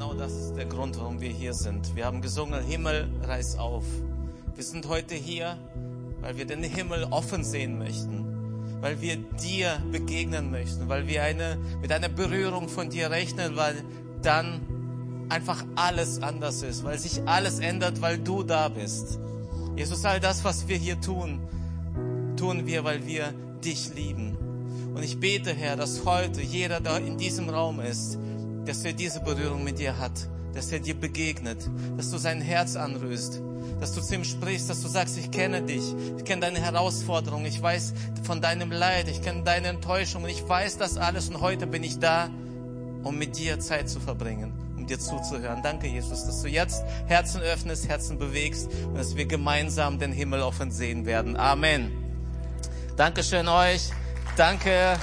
genau das ist der Grund, warum wir hier sind. Wir haben gesungen, Himmel, reiß auf. Wir sind heute hier, weil wir den Himmel offen sehen möchten, weil wir dir begegnen möchten, weil wir eine, mit einer Berührung von dir rechnen, weil dann einfach alles anders ist, weil sich alles ändert, weil du da bist. Jesus, all das, was wir hier tun, tun wir, weil wir dich lieben. Und ich bete, Herr, dass heute jeder, der in diesem Raum ist, dass er diese Berührung mit dir hat, dass er dir begegnet, dass du sein Herz anrührst, dass du zu ihm sprichst, dass du sagst, ich kenne dich, ich kenne deine Herausforderungen, ich weiß von deinem Leid, ich kenne deine Enttäuschung und ich weiß das alles und heute bin ich da, um mit dir Zeit zu verbringen, um dir zuzuhören. Danke, Jesus, dass du jetzt Herzen öffnest, Herzen bewegst und dass wir gemeinsam den Himmel offen sehen werden. Amen. Dankeschön euch. Danke.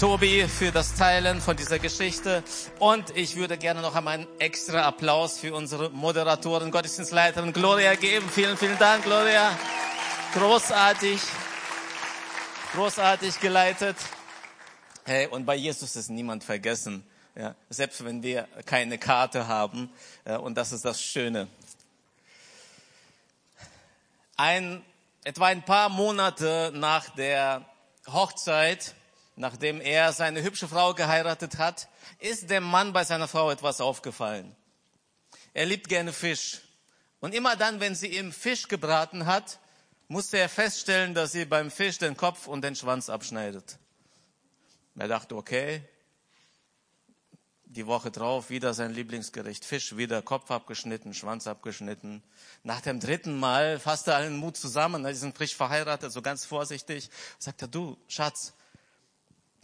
Tobi für das Teilen von dieser Geschichte. Und ich würde gerne noch einmal einen extra Applaus für unsere Moderatorin, Gottesdienstleiterin Gloria geben. Vielen, vielen Dank, Gloria. Großartig. Großartig geleitet. Hey, und bei Jesus ist niemand vergessen. Ja, selbst wenn wir keine Karte haben. Und das ist das Schöne. Ein, etwa ein paar Monate nach der Hochzeit nachdem er seine hübsche Frau geheiratet hat, ist dem Mann bei seiner Frau etwas aufgefallen. Er liebt gerne Fisch. Und immer dann, wenn sie ihm Fisch gebraten hat, musste er feststellen, dass sie beim Fisch den Kopf und den Schwanz abschneidet. Er dachte, okay, die Woche drauf wieder sein Lieblingsgericht. Fisch wieder, Kopf abgeschnitten, Schwanz abgeschnitten. Nach dem dritten Mal fasste er allen Mut zusammen, die sind frisch verheiratet, so ganz vorsichtig, sagt er, du, Schatz,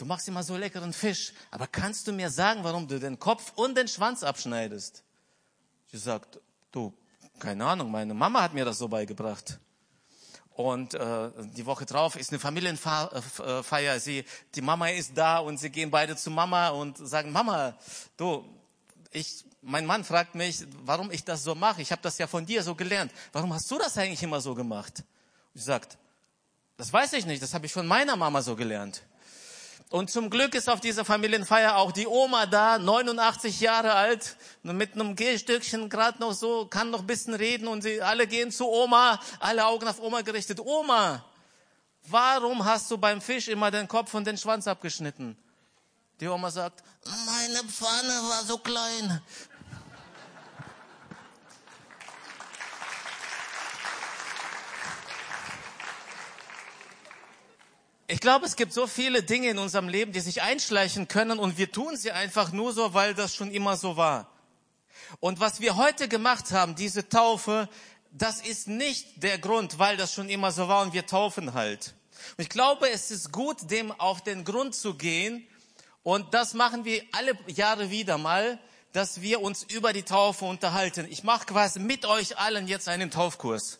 du machst immer so leckeren Fisch, aber kannst du mir sagen, warum du den Kopf und den Schwanz abschneidest? Sie sagt, du, keine Ahnung, meine Mama hat mir das so beigebracht. Und äh, die Woche drauf ist eine Familienfeier. Sie, die Mama ist da und sie gehen beide zu Mama und sagen, Mama, du, ich, mein Mann fragt mich, warum ich das so mache. Ich habe das ja von dir so gelernt. Warum hast du das eigentlich immer so gemacht? Sie sagt, das weiß ich nicht, das habe ich von meiner Mama so gelernt. Und zum Glück ist auf dieser Familienfeier auch die Oma da, 89 Jahre alt, mit einem Gehstückchen gerade noch so, kann noch ein bisschen reden und sie alle gehen zu Oma, alle Augen auf Oma gerichtet. Oma, warum hast du beim Fisch immer den Kopf und den Schwanz abgeschnitten? Die Oma sagt, meine Pfanne war so klein. Ich glaube, es gibt so viele Dinge in unserem Leben, die sich einschleichen können und wir tun sie einfach nur so, weil das schon immer so war. Und was wir heute gemacht haben, diese Taufe, das ist nicht der Grund, weil das schon immer so war und wir taufen halt. Und ich glaube, es ist gut, dem auf den Grund zu gehen und das machen wir alle Jahre wieder mal, dass wir uns über die Taufe unterhalten. Ich mache quasi mit euch allen jetzt einen Taufkurs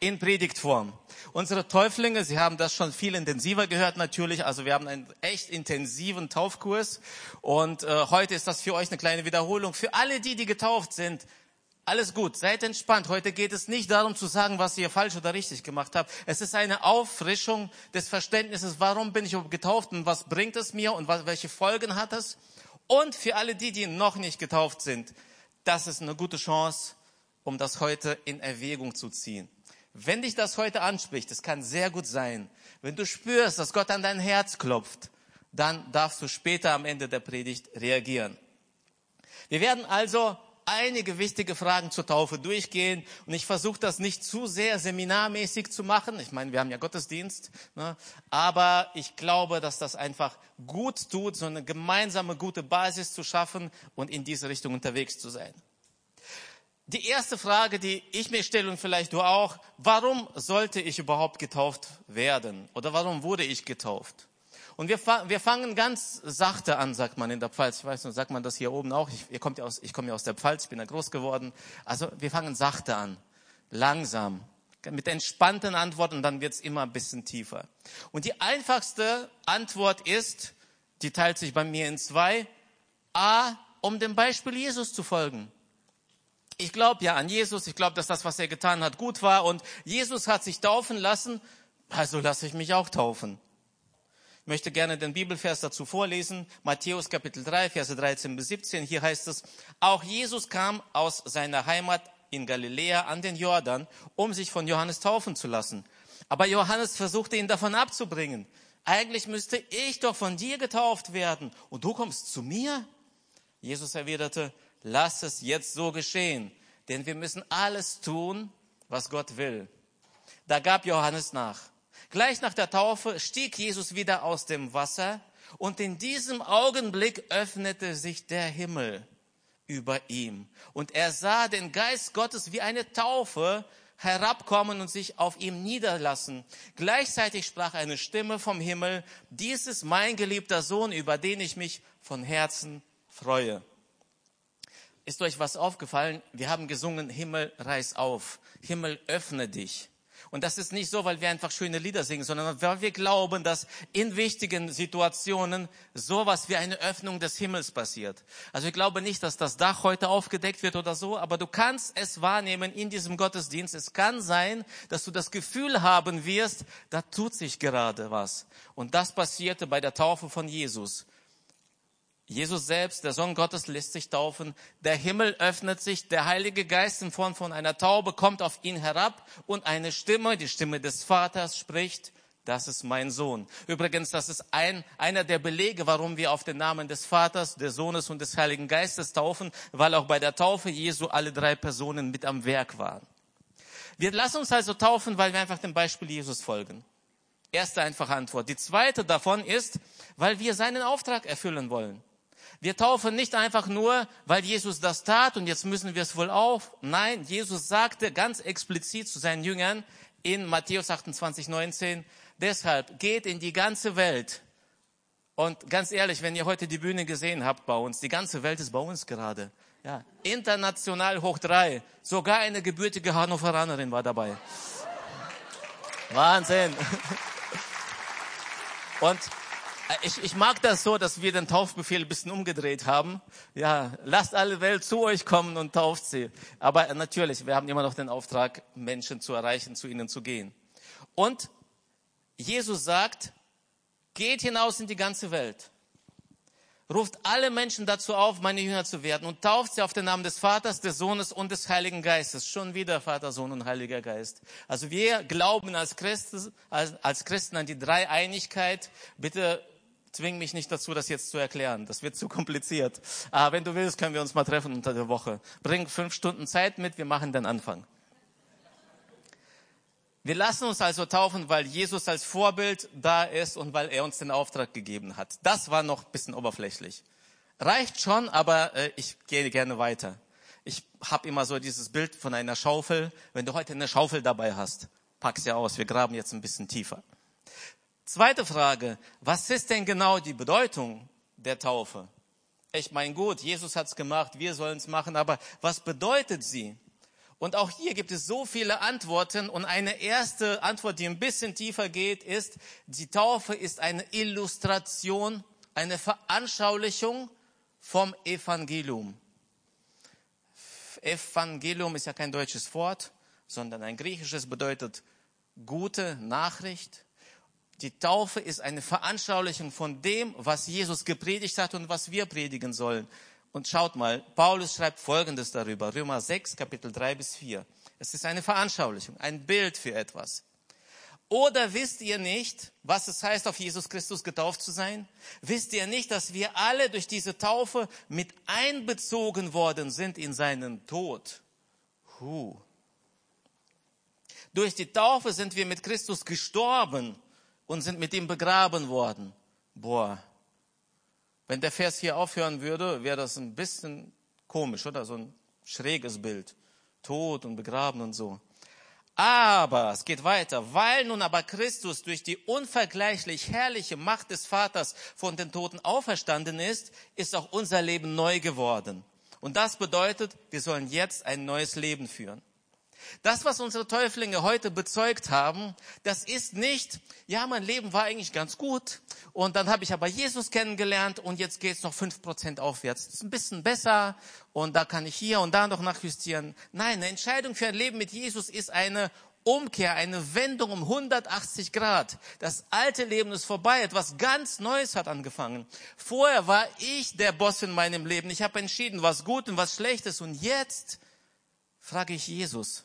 in Predigtform. Unsere Täuflinge, Sie haben das schon viel intensiver gehört natürlich, also wir haben einen echt intensiven Taufkurs und äh, heute ist das für euch eine kleine Wiederholung. Für alle die, die getauft sind, alles gut, seid entspannt. Heute geht es nicht darum zu sagen, was ihr falsch oder richtig gemacht habt. Es ist eine Auffrischung des Verständnisses, warum bin ich getauft und was bringt es mir und was, welche Folgen hat es. Und für alle die, die noch nicht getauft sind, das ist eine gute Chance, um das heute in Erwägung zu ziehen. Wenn dich das heute anspricht, es kann sehr gut sein, wenn du spürst, dass Gott an dein Herz klopft, dann darfst du später am Ende der Predigt reagieren. Wir werden also einige wichtige Fragen zur Taufe durchgehen und ich versuche das nicht zu sehr seminarmäßig zu machen. Ich meine, wir haben ja Gottesdienst, ne? aber ich glaube, dass das einfach gut tut, so eine gemeinsame gute Basis zu schaffen und in diese Richtung unterwegs zu sein. Die erste Frage, die ich mir stelle und vielleicht du auch, warum sollte ich überhaupt getauft werden? Oder warum wurde ich getauft? Und wir, wir fangen ganz sachte an, sagt man in der Pfalz. Ich weiß nicht, sagt man das hier oben auch? Ich, ihr kommt ja aus, ich komme ja aus der Pfalz, ich bin da groß geworden. Also wir fangen sachte an, langsam, mit entspannten Antworten, dann wird's immer ein bisschen tiefer. Und die einfachste Antwort ist, die teilt sich bei mir in zwei. A, um dem Beispiel Jesus zu folgen. Ich glaube ja an Jesus, ich glaube, dass das, was er getan hat, gut war und Jesus hat sich taufen lassen, also lasse ich mich auch taufen. Ich möchte gerne den Bibelvers dazu vorlesen. Matthäus Kapitel 3, Verse 13 bis 17. Hier heißt es, auch Jesus kam aus seiner Heimat in Galiläa an den Jordan, um sich von Johannes taufen zu lassen. Aber Johannes versuchte ihn davon abzubringen. Eigentlich müsste ich doch von dir getauft werden und du kommst zu mir? Jesus erwiderte, lass es jetzt so geschehen, denn wir müssen alles tun, was Gott will. Da gab Johannes nach. Gleich nach der Taufe stieg Jesus wieder aus dem Wasser und in diesem Augenblick öffnete sich der Himmel über ihm. Und er sah den Geist Gottes wie eine Taufe herabkommen und sich auf ihm niederlassen. Gleichzeitig sprach eine Stimme vom Himmel, dies ist mein geliebter Sohn, über den ich mich von Herzen freue. Ist euch was aufgefallen? Wir haben gesungen, Himmel reiß auf, Himmel öffne dich. Und das ist nicht so, weil wir einfach schöne Lieder singen, sondern weil wir glauben, dass in wichtigen Situationen sowas wie eine Öffnung des Himmels passiert. Also ich glaube nicht, dass das Dach heute aufgedeckt wird oder so, aber du kannst es wahrnehmen in diesem Gottesdienst. Es kann sein, dass du das Gefühl haben wirst, da tut sich gerade was. Und das passierte bei der Taufe von Jesus. Jesus selbst, der Sohn Gottes, lässt sich taufen. Der Himmel öffnet sich. Der Heilige Geist in Form von einer Taube kommt auf ihn herab und eine Stimme, die Stimme des Vaters spricht, das ist mein Sohn. Übrigens, das ist ein, einer der Belege, warum wir auf den Namen des Vaters, des Sohnes und des Heiligen Geistes taufen, weil auch bei der Taufe Jesu alle drei Personen mit am Werk waren. Wir lassen uns also taufen, weil wir einfach dem Beispiel Jesus folgen. Erste einfache Antwort. Die zweite davon ist, weil wir seinen Auftrag erfüllen wollen. Wir taufen nicht einfach nur, weil Jesus das tat und jetzt müssen wir es wohl auf. Nein, Jesus sagte ganz explizit zu seinen Jüngern in Matthäus 28, 19, deshalb geht in die ganze Welt. Und ganz ehrlich, wenn ihr heute die Bühne gesehen habt bei uns, die ganze Welt ist bei uns gerade. Ja, international hoch drei. Sogar eine gebürtige Hannoveranerin war dabei. Wahnsinn. Und ich, ich mag das so, dass wir den Taufbefehl ein bisschen umgedreht haben. Ja, lasst alle Welt zu euch kommen und tauft sie. Aber natürlich, wir haben immer noch den Auftrag, Menschen zu erreichen, zu ihnen zu gehen. Und Jesus sagt, geht hinaus in die ganze Welt. Ruft alle Menschen dazu auf, meine Jünger zu werden und tauft sie auf den Namen des Vaters, des Sohnes und des Heiligen Geistes. Schon wieder Vater, Sohn und Heiliger Geist. Also wir glauben als Christen, als, als Christen an die Dreieinigkeit. Bitte zwing mich nicht dazu, das jetzt zu erklären. Das wird zu kompliziert. Aber wenn du willst, können wir uns mal treffen unter der Woche. Bring fünf Stunden Zeit mit, wir machen den Anfang. Wir lassen uns also taufen, weil Jesus als Vorbild da ist und weil er uns den Auftrag gegeben hat. Das war noch ein bisschen oberflächlich. Reicht schon, aber äh, ich gehe gerne weiter. Ich habe immer so dieses Bild von einer Schaufel. Wenn du heute eine Schaufel dabei hast, pack sie aus. Wir graben jetzt ein bisschen tiefer. Zweite Frage, was ist denn genau die Bedeutung der Taufe? Ich meine, gut, Jesus hat's gemacht, wir sollen es machen, aber was bedeutet sie? Und auch hier gibt es so viele Antworten und eine erste Antwort, die ein bisschen tiefer geht, ist, die Taufe ist eine Illustration, eine Veranschaulichung vom Evangelium. Evangelium ist ja kein deutsches Wort, sondern ein griechisches bedeutet gute Nachricht, die Taufe ist eine Veranschaulichung von dem, was Jesus gepredigt hat und was wir predigen sollen. Und schaut mal, Paulus schreibt Folgendes darüber, Römer 6, Kapitel 3 bis 4. Es ist eine Veranschaulichung, ein Bild für etwas. Oder wisst ihr nicht, was es heißt, auf Jesus Christus getauft zu sein? Wisst ihr nicht, dass wir alle durch diese Taufe mit einbezogen worden sind in seinen Tod? Huh. Durch die Taufe sind wir mit Christus gestorben und sind mit ihm begraben worden. Boah, wenn der Vers hier aufhören würde, wäre das ein bisschen komisch, oder? So ein schräges Bild. Tod und begraben und so. Aber es geht weiter, weil nun aber Christus durch die unvergleichlich herrliche Macht des Vaters von den Toten auferstanden ist, ist auch unser Leben neu geworden. Und das bedeutet, wir sollen jetzt ein neues Leben führen. Das, was unsere Täuflinge heute bezeugt haben, das ist nicht, ja, mein Leben war eigentlich ganz gut und dann habe ich aber Jesus kennengelernt und jetzt geht es noch fünf Prozent aufwärts. Das ist ein bisschen besser und da kann ich hier und da noch nachjustieren. Nein, eine Entscheidung für ein Leben mit Jesus ist eine Umkehr, eine Wendung um 180 Grad. Das alte Leben ist vorbei, etwas ganz Neues hat angefangen. Vorher war ich der Boss in meinem Leben. Ich habe entschieden, was gut und was schlecht ist. Und jetzt frage ich Jesus.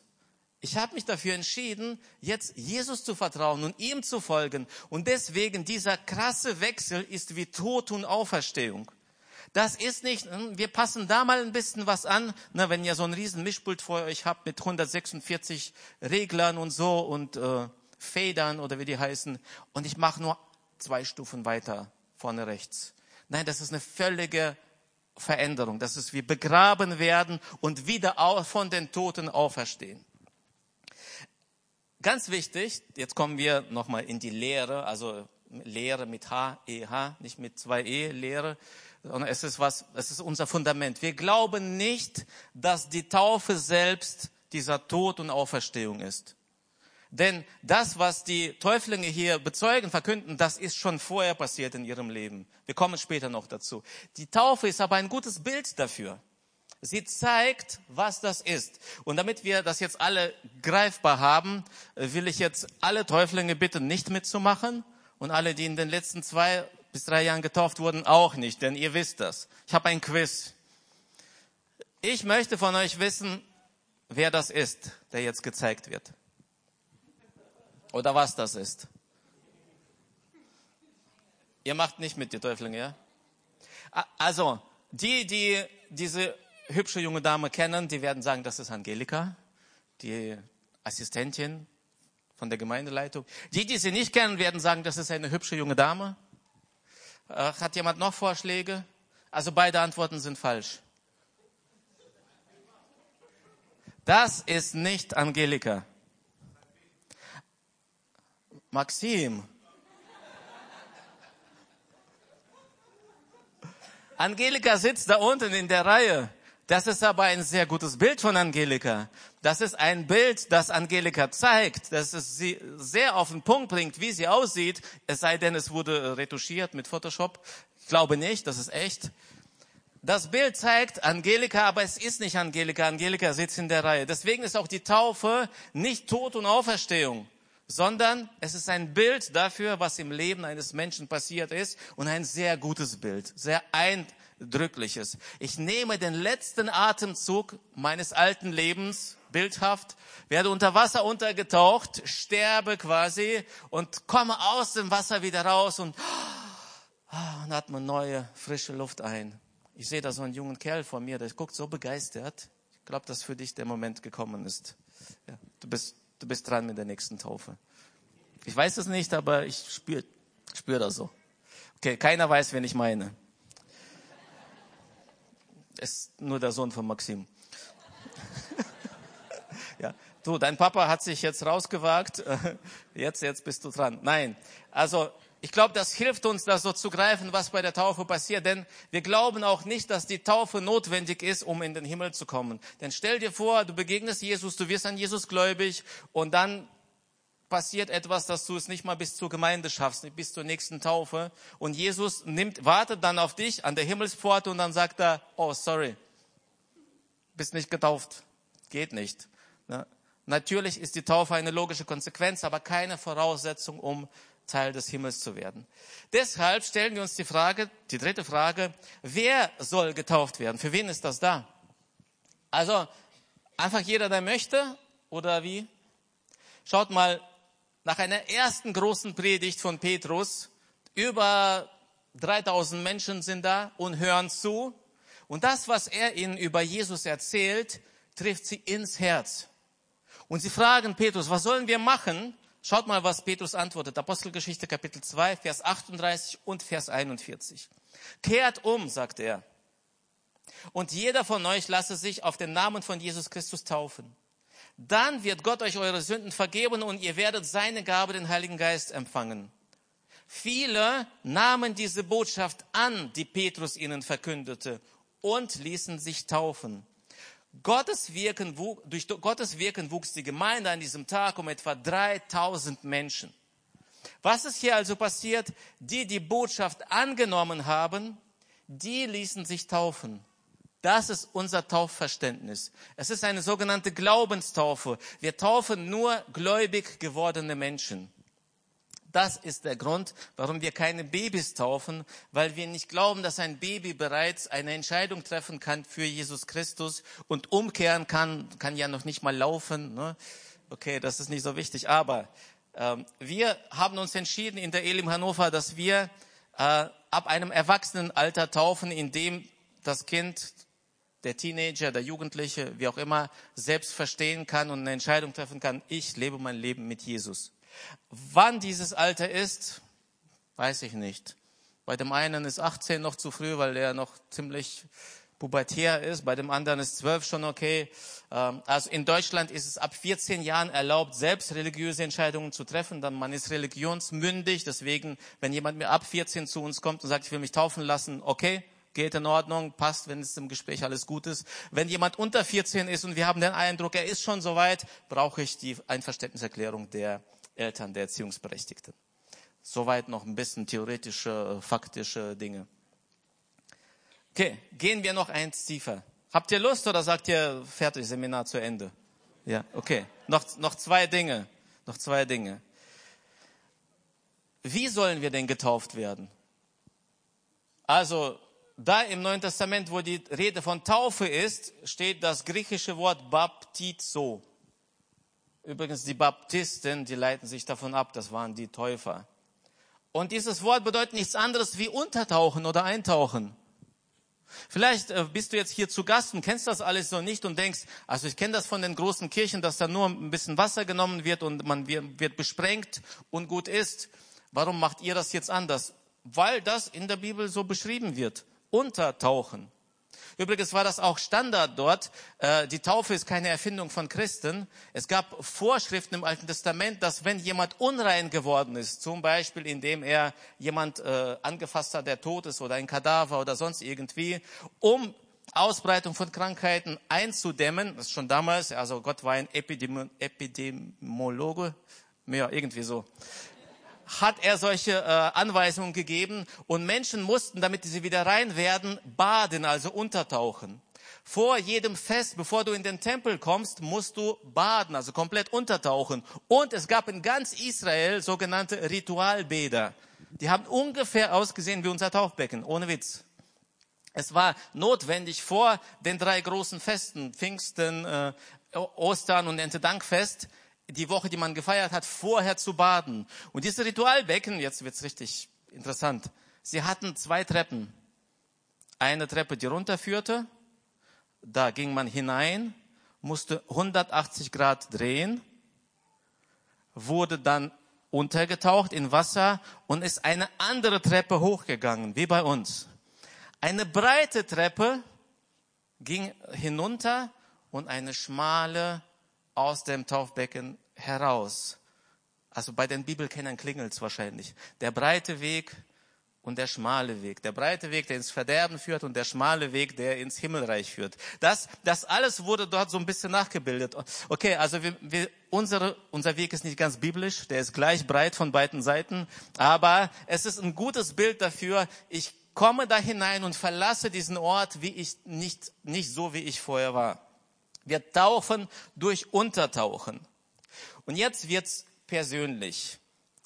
Ich habe mich dafür entschieden, jetzt Jesus zu vertrauen und ihm zu folgen. Und deswegen dieser krasse Wechsel ist wie Tod und Auferstehung. Das ist nicht, hm, wir passen da mal ein bisschen was an, na, wenn ihr so ein riesen Mischpult vor euch habt mit 146 Reglern und so und äh, Federn oder wie die heißen und ich mache nur zwei Stufen weiter vorne rechts. Nein, das ist eine völlige Veränderung. Das ist wie begraben werden und wieder von den Toten auferstehen. Ganz wichtig, jetzt kommen wir nochmal in die Lehre, also Lehre mit H, E, H, nicht mit zwei E, Lehre sondern es ist was, es ist unser Fundament. Wir glauben nicht, dass die Taufe selbst dieser Tod und Auferstehung ist. Denn das, was die Täuflinge hier bezeugen, verkünden, das ist schon vorher passiert in ihrem Leben. Wir kommen später noch dazu. Die Taufe ist aber ein gutes Bild dafür. Sie zeigt, was das ist. Und damit wir das jetzt alle greifbar haben, will ich jetzt alle Täuflinge bitten, nicht mitzumachen und alle, die in den letzten zwei bis drei Jahren getauft wurden, auch nicht, denn ihr wisst das. Ich habe ein Quiz. Ich möchte von euch wissen, wer das ist, der jetzt gezeigt wird. Oder was das ist. Ihr macht nicht mit, die Täuflinge, ja? Also, die, die diese hübsche junge Dame kennen, die werden sagen, das ist Angelika, die Assistentin von der Gemeindeleitung. Die, die sie nicht kennen, werden sagen, das ist eine hübsche junge Dame. Äh, hat jemand noch Vorschläge? Also beide Antworten sind falsch. Das ist nicht Angelika. Maxim. Angelika sitzt da unten in der Reihe. Das ist aber ein sehr gutes Bild von Angelika. Das ist ein Bild, das Angelika zeigt, dass es sie sehr auf den Punkt bringt, wie sie aussieht. Es sei denn, es wurde retuschiert mit Photoshop. Ich glaube nicht, das ist echt. Das Bild zeigt Angelika, aber es ist nicht Angelika. Angelika sitzt in der Reihe. Deswegen ist auch die Taufe nicht Tod und Auferstehung, sondern es ist ein Bild dafür, was im Leben eines Menschen passiert ist und ein sehr gutes Bild, sehr ein, Drückliches. Ich nehme den letzten Atemzug meines alten Lebens, bildhaft, werde unter Wasser untergetaucht, sterbe quasi und komme aus dem Wasser wieder raus und, ah, und atme neue, frische Luft ein. Ich sehe da so einen jungen Kerl vor mir, der guckt so begeistert. Ich glaube, dass für dich der Moment gekommen ist. Ja, du, bist, du bist dran mit der nächsten Taufe. Ich weiß es nicht, aber ich spüre spür das so. Okay, keiner weiß, wen ich meine ist nur der Sohn von Maxim. ja, du, dein Papa hat sich jetzt rausgewagt. Jetzt, jetzt bist du dran. Nein, also ich glaube, das hilft uns, das so zu greifen, was bei der Taufe passiert. Denn wir glauben auch nicht, dass die Taufe notwendig ist, um in den Himmel zu kommen. Denn stell dir vor, du begegnest Jesus, du wirst an Jesus gläubig und dann passiert etwas, dass du es nicht mal bis zur Gemeinde schaffst, bis zur nächsten Taufe. Und Jesus nimmt, wartet dann auf dich an der Himmelspforte und dann sagt er, oh, sorry, bist nicht getauft. Geht nicht. Ne? Natürlich ist die Taufe eine logische Konsequenz, aber keine Voraussetzung, um Teil des Himmels zu werden. Deshalb stellen wir uns die Frage, die dritte Frage, wer soll getauft werden? Für wen ist das da? Also, einfach jeder, der möchte, oder wie? Schaut mal, nach einer ersten großen Predigt von Petrus, über 3000 Menschen sind da und hören zu. Und das, was er ihnen über Jesus erzählt, trifft sie ins Herz. Und sie fragen Petrus, was sollen wir machen? Schaut mal, was Petrus antwortet. Apostelgeschichte Kapitel 2, Vers 38 und Vers 41. Kehrt um, sagt er. Und jeder von euch lasse sich auf den Namen von Jesus Christus taufen dann wird Gott euch eure Sünden vergeben und ihr werdet seine Gabe, den Heiligen Geist, empfangen. Viele nahmen diese Botschaft an, die Petrus ihnen verkündete, und ließen sich taufen. Gottes Wirken, durch Gottes Wirken wuchs die Gemeinde an diesem Tag um etwa 3000 Menschen. Was ist hier also passiert? Die, die Botschaft angenommen haben, die ließen sich taufen. Das ist unser Taufverständnis. Es ist eine sogenannte Glaubenstaufe. Wir taufen nur gläubig gewordene Menschen. Das ist der Grund, warum wir keine Babys taufen, weil wir nicht glauben, dass ein Baby bereits eine Entscheidung treffen kann für Jesus Christus und umkehren kann, kann ja noch nicht mal laufen. Ne? Okay, das ist nicht so wichtig. Aber ähm, wir haben uns entschieden in der Elim Hannover, dass wir äh, ab einem Erwachsenenalter taufen, in dem das Kind, der Teenager, der Jugendliche, wie auch immer, selbst verstehen kann und eine Entscheidung treffen kann, ich lebe mein Leben mit Jesus. Wann dieses Alter ist, weiß ich nicht. Bei dem einen ist 18 noch zu früh, weil er noch ziemlich pubertär ist. Bei dem anderen ist 12 schon okay. Ähm, also in Deutschland ist es ab 14 Jahren erlaubt, selbst religiöse Entscheidungen zu treffen. Dann man ist religionsmündig. Deswegen, wenn jemand mir ab 14 zu uns kommt und sagt, ich will mich taufen lassen, okay, geht in Ordnung, passt, wenn es im Gespräch alles gut ist. Wenn jemand unter 14 ist und wir haben den Eindruck, er ist schon soweit, brauche ich die Einverständniserklärung der Eltern der Erziehungsberechtigten. Soweit noch ein bisschen theoretische, faktische Dinge. Okay, gehen wir noch eins tiefer. Habt ihr Lust oder sagt ihr fertig, Seminar zu Ende? Ja, okay. Noch, noch zwei Dinge. Noch zwei Dinge. Wie sollen wir denn getauft werden? Also, da im Neuen Testament, wo die Rede von Taufe ist, steht das griechische Wort Baptizo. Übrigens, die Baptisten, die leiten sich davon ab, das waren die Täufer. Und dieses Wort bedeutet nichts anderes wie untertauchen oder eintauchen. Vielleicht äh, bist du jetzt hier zu Gast und kennst das alles so nicht und denkst, also ich kenne das von den großen Kirchen, dass da nur ein bisschen Wasser genommen wird und man wird besprengt und gut ist. Warum macht ihr das jetzt anders? Weil das in der Bibel so beschrieben wird. Untertauchen. Übrigens war das auch Standard dort. Äh, die Taufe ist keine Erfindung von Christen. Es gab Vorschriften im Alten Testament, dass wenn jemand unrein geworden ist, zum Beispiel indem er jemand äh, angefasst hat, der tot ist oder ein Kadaver oder sonst irgendwie, um Ausbreitung von Krankheiten einzudämmen, das ist schon damals, also Gott war ein Epidemi Epidemiologe, ja, irgendwie so hat er solche äh, Anweisungen gegeben und Menschen mussten, damit sie wieder rein werden, baden, also untertauchen. Vor jedem Fest, bevor du in den Tempel kommst, musst du baden, also komplett untertauchen. Und es gab in ganz Israel sogenannte Ritualbäder. Die haben ungefähr ausgesehen wie unser Tauchbecken, ohne Witz. Es war notwendig vor den drei großen Festen, Pfingsten, äh, Ostern und Erntedankfest, die Woche, die man gefeiert hat, vorher zu baden. Und diese Ritualbecken, jetzt wird's richtig interessant, sie hatten zwei Treppen. Eine Treppe, die runterführte, da ging man hinein, musste 180 Grad drehen, wurde dann untergetaucht in Wasser und ist eine andere Treppe hochgegangen, wie bei uns. Eine breite Treppe ging hinunter und eine schmale aus dem Taufbecken heraus. Also bei den Bibelkennern klingelt's wahrscheinlich. Der breite Weg und der schmale Weg. Der breite Weg, der ins Verderben führt und der schmale Weg, der ins Himmelreich führt. Das, das alles wurde dort so ein bisschen nachgebildet. Okay, also wir, wir, unsere, unser Weg ist nicht ganz biblisch, der ist gleich breit von beiden Seiten, aber es ist ein gutes Bild dafür, ich komme da hinein und verlasse diesen Ort, wie ich nicht, nicht so, wie ich vorher war. Wir tauchen durch Untertauchen. Und jetzt wird's persönlich,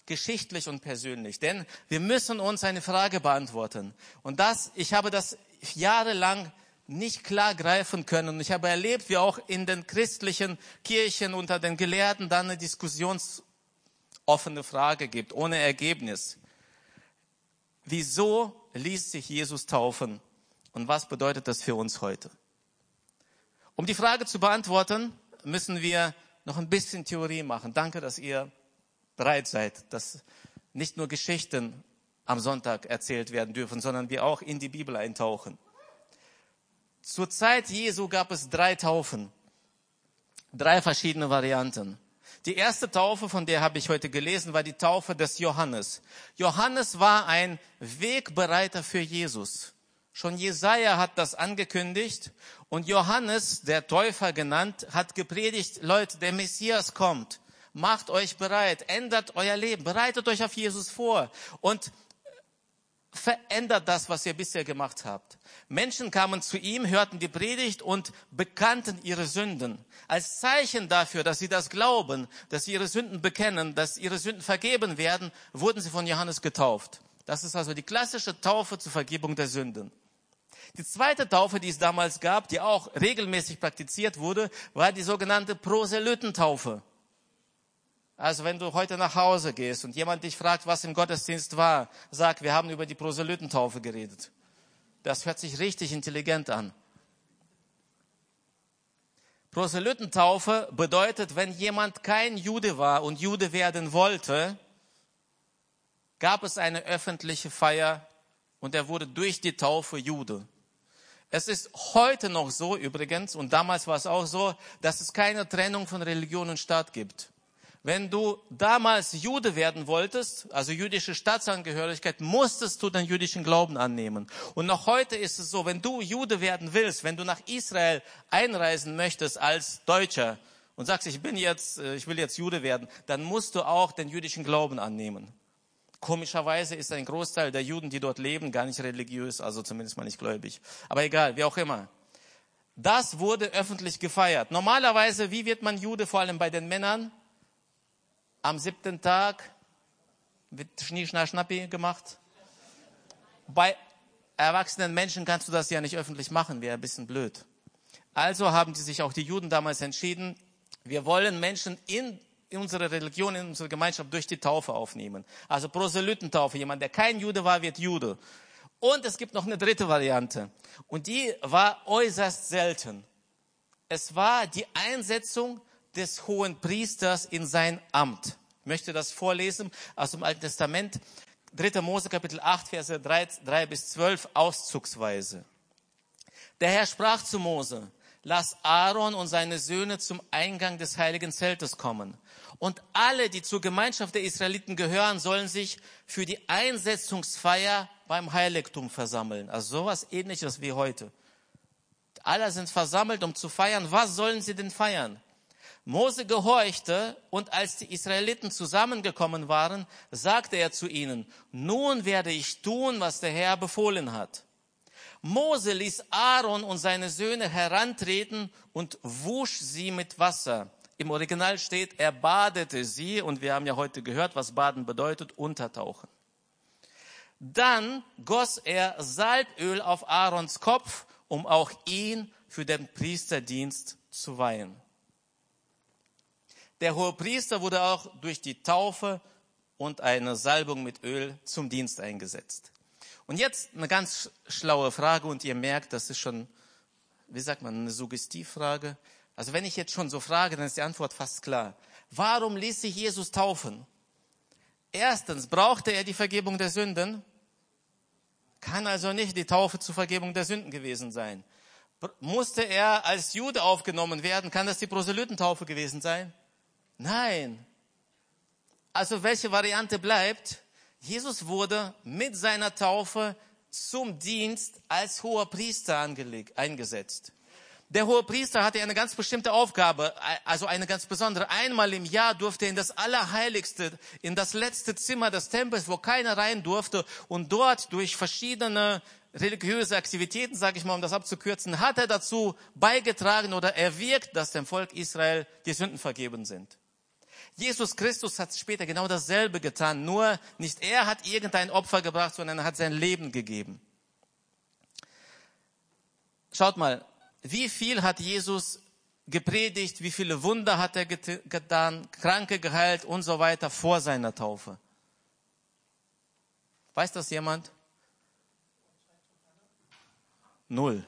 geschichtlich und persönlich, denn wir müssen uns eine Frage beantworten. Und das, ich habe das jahrelang nicht klar greifen können. Ich habe erlebt, wie auch in den christlichen Kirchen unter den Gelehrten dann eine diskussionsoffene Frage gibt, ohne Ergebnis. Wieso ließ sich Jesus taufen? Und was bedeutet das für uns heute? Um die Frage zu beantworten, müssen wir noch ein bisschen Theorie machen. Danke, dass ihr bereit seid, dass nicht nur Geschichten am Sonntag erzählt werden dürfen, sondern wir auch in die Bibel eintauchen. Zur Zeit Jesu gab es drei Taufen, drei verschiedene Varianten. Die erste Taufe, von der habe ich heute gelesen, war die Taufe des Johannes. Johannes war ein Wegbereiter für Jesus. Schon Jesaja hat das angekündigt und Johannes, der Täufer genannt, hat gepredigt, Leute, der Messias kommt. Macht euch bereit, ändert euer Leben, bereitet euch auf Jesus vor. Und verändert das, was ihr bisher gemacht habt. Menschen kamen zu ihm, hörten die Predigt und bekannten ihre Sünden. Als Zeichen dafür, dass sie das glauben, dass sie ihre Sünden bekennen, dass ihre Sünden vergeben werden, wurden sie von Johannes getauft. Das ist also die klassische Taufe zur Vergebung der Sünden. Die zweite Taufe, die es damals gab, die auch regelmäßig praktiziert wurde, war die sogenannte Proselytentaufe. Also wenn du heute nach Hause gehst und jemand dich fragt, was im Gottesdienst war, sag, wir haben über die Proselytentaufe geredet. Das hört sich richtig intelligent an. Proselytentaufe bedeutet, wenn jemand kein Jude war und Jude werden wollte, gab es eine öffentliche Feier und er wurde durch die Taufe Jude. Es ist heute noch so übrigens, und damals war es auch so, dass es keine Trennung von Religion und Staat gibt. Wenn du damals Jude werden wolltest, also jüdische Staatsangehörigkeit, musstest du den jüdischen Glauben annehmen. Und noch heute ist es so, wenn du Jude werden willst, wenn du nach Israel einreisen möchtest als Deutscher und sagst, ich bin jetzt, äh, ich will jetzt Jude werden, dann musst du auch den jüdischen Glauben annehmen. Komischerweise ist ein Großteil der Juden, die dort leben, gar nicht religiös, also zumindest mal nicht gläubig. Aber egal, wie auch immer. Das wurde öffentlich gefeiert. Normalerweise, wie wird man Jude, vor allem bei den Männern? Am siebten Tag wird Schnie, Schna, Schnappi gemacht. Bei erwachsenen Menschen kannst du das ja nicht öffentlich machen, wäre ein bisschen blöd. Also haben die sich auch die Juden damals entschieden, wir wollen Menschen in unsere Religion, in unsere Gemeinschaft durch die Taufe aufnehmen. Also Proselytentaufe. Jemand, der kein Jude war, wird Jude. Und es gibt noch eine dritte Variante. Und die war äußerst selten. Es war die Einsetzung des hohen Priesters in sein Amt. Ich möchte das vorlesen aus dem Alten Testament, 3. Mose Kapitel 8, Verse 3, 3 bis 12, auszugsweise. Der Herr sprach zu Mose, lass Aaron und seine Söhne zum Eingang des heiligen Zeltes kommen. Und alle, die zur Gemeinschaft der Israeliten gehören, sollen sich für die Einsetzungsfeier beim Heiligtum versammeln. Also sowas ähnliches wie heute. Alle sind versammelt, um zu feiern. Was sollen sie denn feiern? Mose gehorchte und als die Israeliten zusammengekommen waren, sagte er zu ihnen, nun werde ich tun, was der Herr befohlen hat. Mose ließ Aaron und seine Söhne herantreten und wusch sie mit Wasser. Im Original steht, er badete sie und wir haben ja heute gehört, was baden bedeutet, untertauchen. Dann goss er Salböl auf Aarons Kopf, um auch ihn für den Priesterdienst zu weihen. Der hohe Priester wurde auch durch die Taufe und eine Salbung mit Öl zum Dienst eingesetzt. Und jetzt eine ganz schlaue Frage und ihr merkt, das ist schon, wie sagt man, eine Suggestivfrage. Also wenn ich jetzt schon so frage, dann ist die Antwort fast klar. Warum ließ sich Jesus taufen? Erstens, brauchte er die Vergebung der Sünden? Kann also nicht die Taufe zur Vergebung der Sünden gewesen sein. Musste er als Jude aufgenommen werden? Kann das die Proselytentaufe gewesen sein? Nein. Also welche Variante bleibt? Jesus wurde mit seiner Taufe zum Dienst als hoher Priester eingesetzt. Der hohe Priester hatte eine ganz bestimmte Aufgabe, also eine ganz besondere. Einmal im Jahr durfte er in das Allerheiligste, in das letzte Zimmer des Tempels, wo keiner rein durfte, und dort durch verschiedene religiöse Aktivitäten, sage ich mal, um das abzukürzen, hat er dazu beigetragen oder erwirkt, dass dem Volk Israel die Sünden vergeben sind. Jesus Christus hat später genau dasselbe getan, nur nicht er hat irgendein Opfer gebracht, sondern er hat sein Leben gegeben. Schaut mal, wie viel hat Jesus gepredigt, wie viele Wunder hat er getan, Kranke geheilt und so weiter vor seiner Taufe? Weiß das jemand? Null.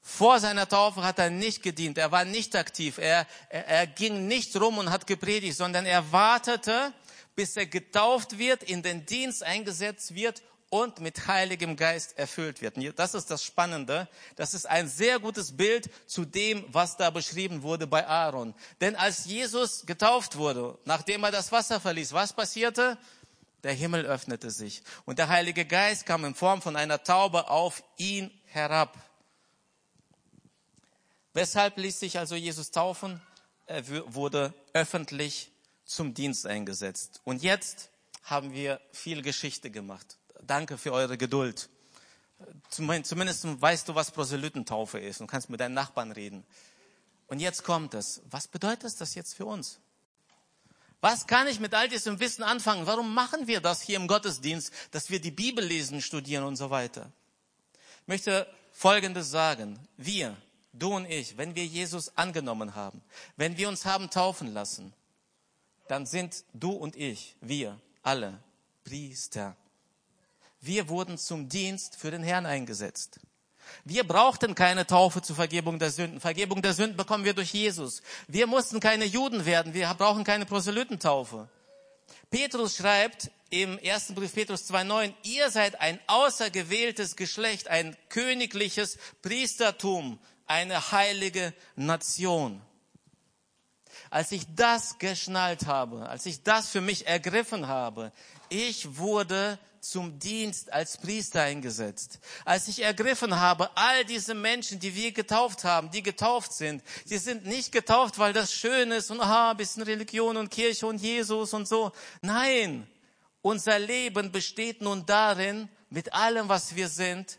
Vor seiner Taufe hat er nicht gedient, er war nicht aktiv, er, er, er ging nicht rum und hat gepredigt, sondern er wartete, bis er getauft wird, in den Dienst eingesetzt wird und mit Heiligem Geist erfüllt wird. Das ist das Spannende. Das ist ein sehr gutes Bild zu dem, was da beschrieben wurde bei Aaron. Denn als Jesus getauft wurde, nachdem er das Wasser verließ, was passierte? Der Himmel öffnete sich und der Heilige Geist kam in Form von einer Taube auf ihn herab. Weshalb ließ sich also Jesus taufen? Er wurde öffentlich zum Dienst eingesetzt. Und jetzt haben wir viel Geschichte gemacht. Danke für eure Geduld. Zumindest weißt du, was Proselytentaufe ist und kannst mit deinen Nachbarn reden. Und jetzt kommt es. Was bedeutet das jetzt für uns? Was kann ich mit all diesem Wissen anfangen? Warum machen wir das hier im Gottesdienst, dass wir die Bibel lesen, studieren und so weiter? Ich möchte Folgendes sagen. Wir, du und ich, wenn wir Jesus angenommen haben, wenn wir uns haben taufen lassen, dann sind du und ich, wir alle Priester. Wir wurden zum Dienst für den Herrn eingesetzt. Wir brauchten keine Taufe zur Vergebung der Sünden. Vergebung der Sünden bekommen wir durch Jesus. Wir mussten keine Juden werden. Wir brauchen keine Proselytentaufe. Petrus schreibt im ersten Brief Petrus 2.9, ihr seid ein außergewähltes Geschlecht, ein königliches Priestertum, eine heilige Nation. Als ich das geschnallt habe, als ich das für mich ergriffen habe, ich wurde zum Dienst als Priester eingesetzt. Als ich ergriffen habe, all diese Menschen, die wir getauft haben, die getauft sind, die sind nicht getauft, weil das schön ist und aha, ein bisschen Religion und Kirche und Jesus und so. Nein, unser Leben besteht nun darin, mit allem, was wir sind,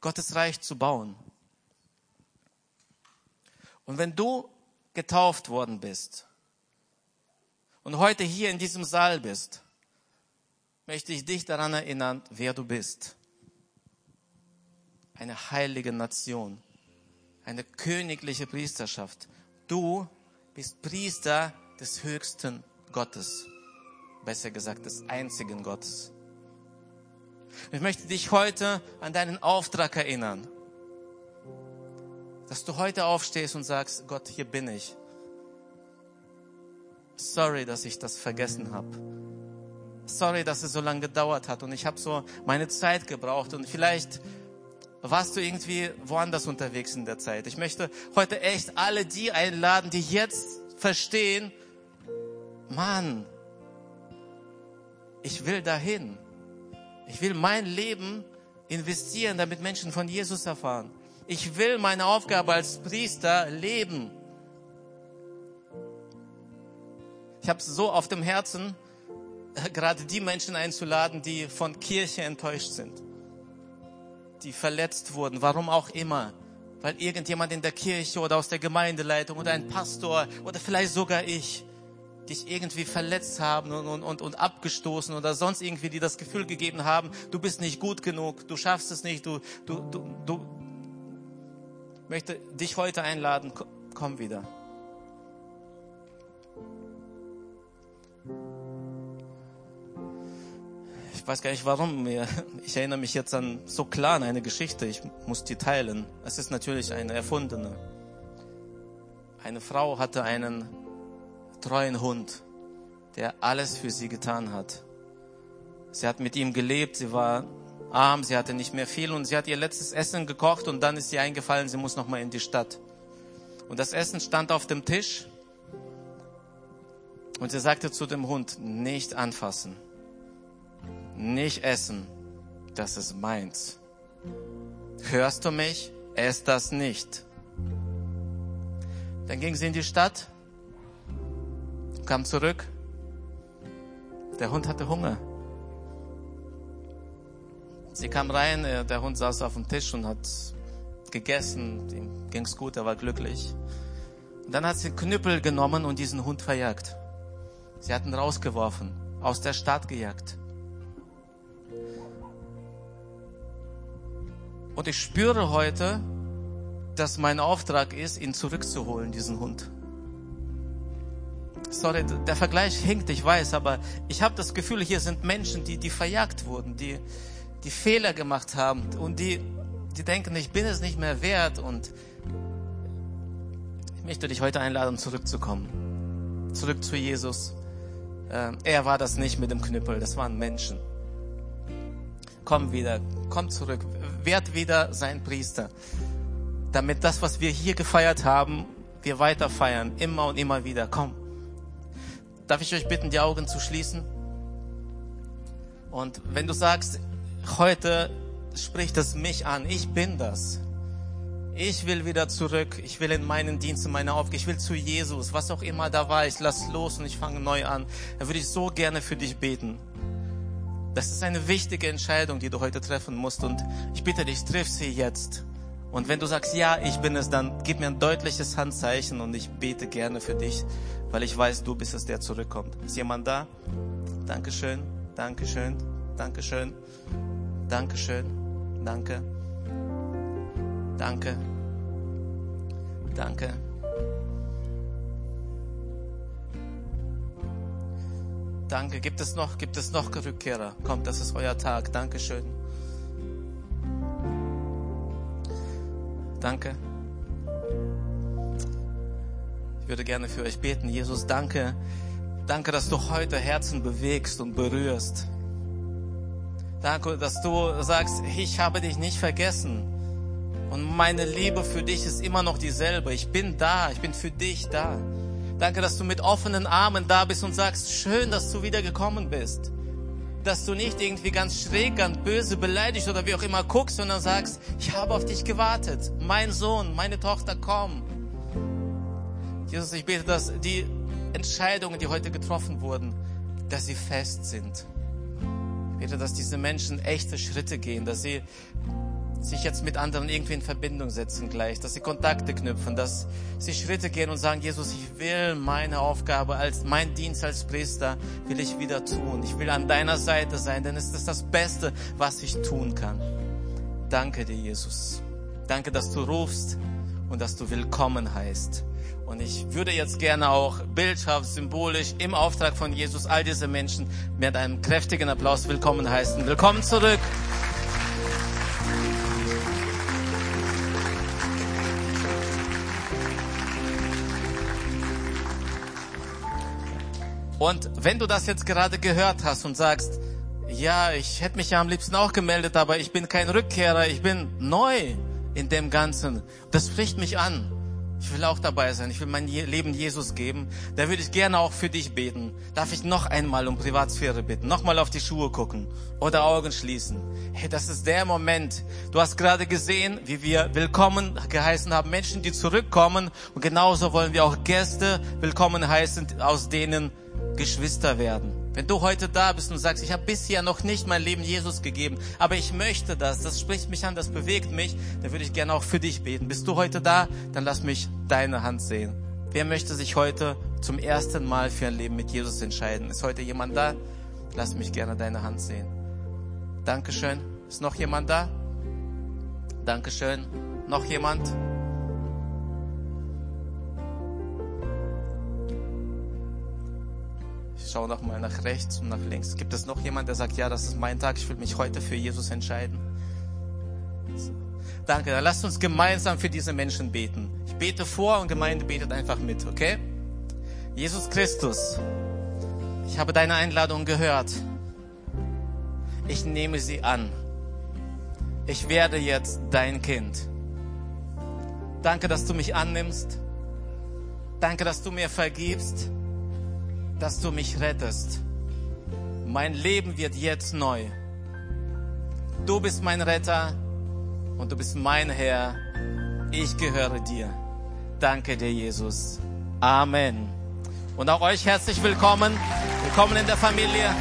Gottes Reich zu bauen. Und wenn du getauft worden bist und heute hier in diesem Saal bist, möchte ich dich daran erinnern, wer du bist. Eine heilige Nation, eine königliche Priesterschaft. Du bist Priester des höchsten Gottes, besser gesagt des einzigen Gottes. Ich möchte dich heute an deinen Auftrag erinnern, dass du heute aufstehst und sagst, Gott, hier bin ich. Sorry, dass ich das vergessen habe sorry, dass es so lange gedauert hat und ich habe so meine Zeit gebraucht und vielleicht warst du irgendwie woanders unterwegs in der Zeit. Ich möchte heute echt alle die einladen, die jetzt verstehen, Mann, ich will dahin. Ich will mein Leben investieren, damit Menschen von Jesus erfahren. Ich will meine Aufgabe als Priester leben. Ich habe so auf dem Herzen, gerade die Menschen einzuladen, die von Kirche enttäuscht sind, die verletzt wurden, warum auch immer, weil irgendjemand in der Kirche oder aus der Gemeindeleitung oder ein Pastor oder vielleicht sogar ich dich irgendwie verletzt haben und, und, und abgestoßen oder sonst irgendwie die das Gefühl gegeben haben, du bist nicht gut genug, du schaffst es nicht, du, du, du, du möchte dich heute einladen, komm wieder. Ich weiß gar nicht warum. Ich erinnere mich jetzt an so klar an eine Geschichte. Ich muss die teilen. Es ist natürlich eine erfundene. Eine Frau hatte einen treuen Hund, der alles für sie getan hat. Sie hat mit ihm gelebt. Sie war arm. Sie hatte nicht mehr viel und sie hat ihr letztes Essen gekocht und dann ist sie eingefallen, sie muss noch mal in die Stadt. Und das Essen stand auf dem Tisch. Und sie sagte zu dem Hund, nicht anfassen nicht essen, das ist meins. Hörst du mich? Ess das nicht. Dann ging sie in die Stadt, kam zurück. Der Hund hatte Hunger. Sie kam rein, äh, der Hund saß auf dem Tisch und hat gegessen. Ihm ging's gut, er war glücklich. Und dann hat sie einen Knüppel genommen und diesen Hund verjagt. Sie hat ihn rausgeworfen, aus der Stadt gejagt. Und ich spüre heute, dass mein Auftrag ist, ihn zurückzuholen, diesen Hund. Sorry, der Vergleich hinkt, ich weiß, aber ich habe das Gefühl, hier sind Menschen, die, die verjagt wurden, die, die Fehler gemacht haben und die, die denken, ich bin es nicht mehr wert und ich möchte dich heute einladen, zurückzukommen. Zurück zu Jesus. Ähm, er war das nicht mit dem Knüppel, das waren Menschen. Komm wieder, komm zurück werd wieder sein Priester. Damit das, was wir hier gefeiert haben, wir weiter feiern. Immer und immer wieder. Komm. Darf ich euch bitten, die Augen zu schließen? Und wenn du sagst, heute spricht es mich an, ich bin das. Ich will wieder zurück. Ich will in meinen Dienst, in meine Aufgabe. Ich will zu Jesus. Was auch immer da war, ich lass los und ich fange neu an. Dann würde ich so gerne für dich beten. Das ist eine wichtige Entscheidung, die du heute treffen musst. Und ich bitte dich, triff sie jetzt. Und wenn du sagst, ja, ich bin es, dann gib mir ein deutliches Handzeichen und ich bete gerne für dich, weil ich weiß, du bist es, der zurückkommt. Ist jemand da? Dankeschön, Dankeschön, Dankeschön, Dankeschön, danke, danke, danke. Danke. Gibt es noch, gibt es noch Rückkehrer? Kommt, das ist euer Tag. Dankeschön. Danke. Ich würde gerne für euch beten. Jesus, danke. Danke, dass du heute Herzen bewegst und berührst. Danke, dass du sagst, ich habe dich nicht vergessen. Und meine Liebe für dich ist immer noch dieselbe. Ich bin da. Ich bin für dich da. Danke, dass du mit offenen Armen da bist und sagst, schön, dass du wieder gekommen bist. Dass du nicht irgendwie ganz schräg, ganz böse, beleidigt oder wie auch immer guckst, sondern sagst, ich habe auf dich gewartet. Mein Sohn, meine Tochter, komm. Jesus, ich bete, dass die Entscheidungen, die heute getroffen wurden, dass sie fest sind. Ich bete, dass diese Menschen echte Schritte gehen, dass sie sich jetzt mit anderen irgendwie in Verbindung setzen gleich, dass sie Kontakte knüpfen, dass sie Schritte gehen und sagen, Jesus, ich will meine Aufgabe als mein Dienst als Priester will ich wieder tun. Ich will an deiner Seite sein, denn es ist das Beste, was ich tun kann. Danke dir, Jesus. Danke, dass du rufst und dass du willkommen heißt. Und ich würde jetzt gerne auch bildhaft, symbolisch im Auftrag von Jesus all diese Menschen mit einem kräftigen Applaus willkommen heißen. Willkommen zurück. Und wenn du das jetzt gerade gehört hast und sagst, ja, ich hätte mich ja am liebsten auch gemeldet, aber ich bin kein Rückkehrer, ich bin neu in dem Ganzen. Das spricht mich an. Ich will auch dabei sein. Ich will mein Leben Jesus geben. Da würde ich gerne auch für dich beten. Darf ich noch einmal um Privatsphäre bitten? Nochmal auf die Schuhe gucken oder Augen schließen. Hey, das ist der Moment. Du hast gerade gesehen, wie wir willkommen geheißen haben. Menschen, die zurückkommen. Und genauso wollen wir auch Gäste willkommen heißen, aus denen Geschwister werden. Wenn du heute da bist und sagst, ich habe bisher noch nicht mein Leben Jesus gegeben, aber ich möchte das, das spricht mich an, das bewegt mich, dann würde ich gerne auch für dich beten. Bist du heute da? Dann lass mich deine Hand sehen. Wer möchte sich heute zum ersten Mal für ein Leben mit Jesus entscheiden? Ist heute jemand da? Lass mich gerne deine Hand sehen. Dankeschön. Ist noch jemand da? Dankeschön. Noch jemand? Ich schaue noch mal nach rechts und nach links. Gibt es noch jemand, der sagt, ja, das ist mein Tag, ich will mich heute für Jesus entscheiden? So. Danke, dann lasst uns gemeinsam für diese Menschen beten. Ich bete vor und Gemeinde betet einfach mit, okay? Jesus Christus, ich habe deine Einladung gehört. Ich nehme sie an. Ich werde jetzt dein Kind. Danke, dass du mich annimmst. Danke, dass du mir vergibst dass du mich rettest. Mein Leben wird jetzt neu. Du bist mein Retter und du bist mein Herr. Ich gehöre dir. Danke dir, Jesus. Amen. Und auch euch herzlich willkommen. Willkommen in der Familie.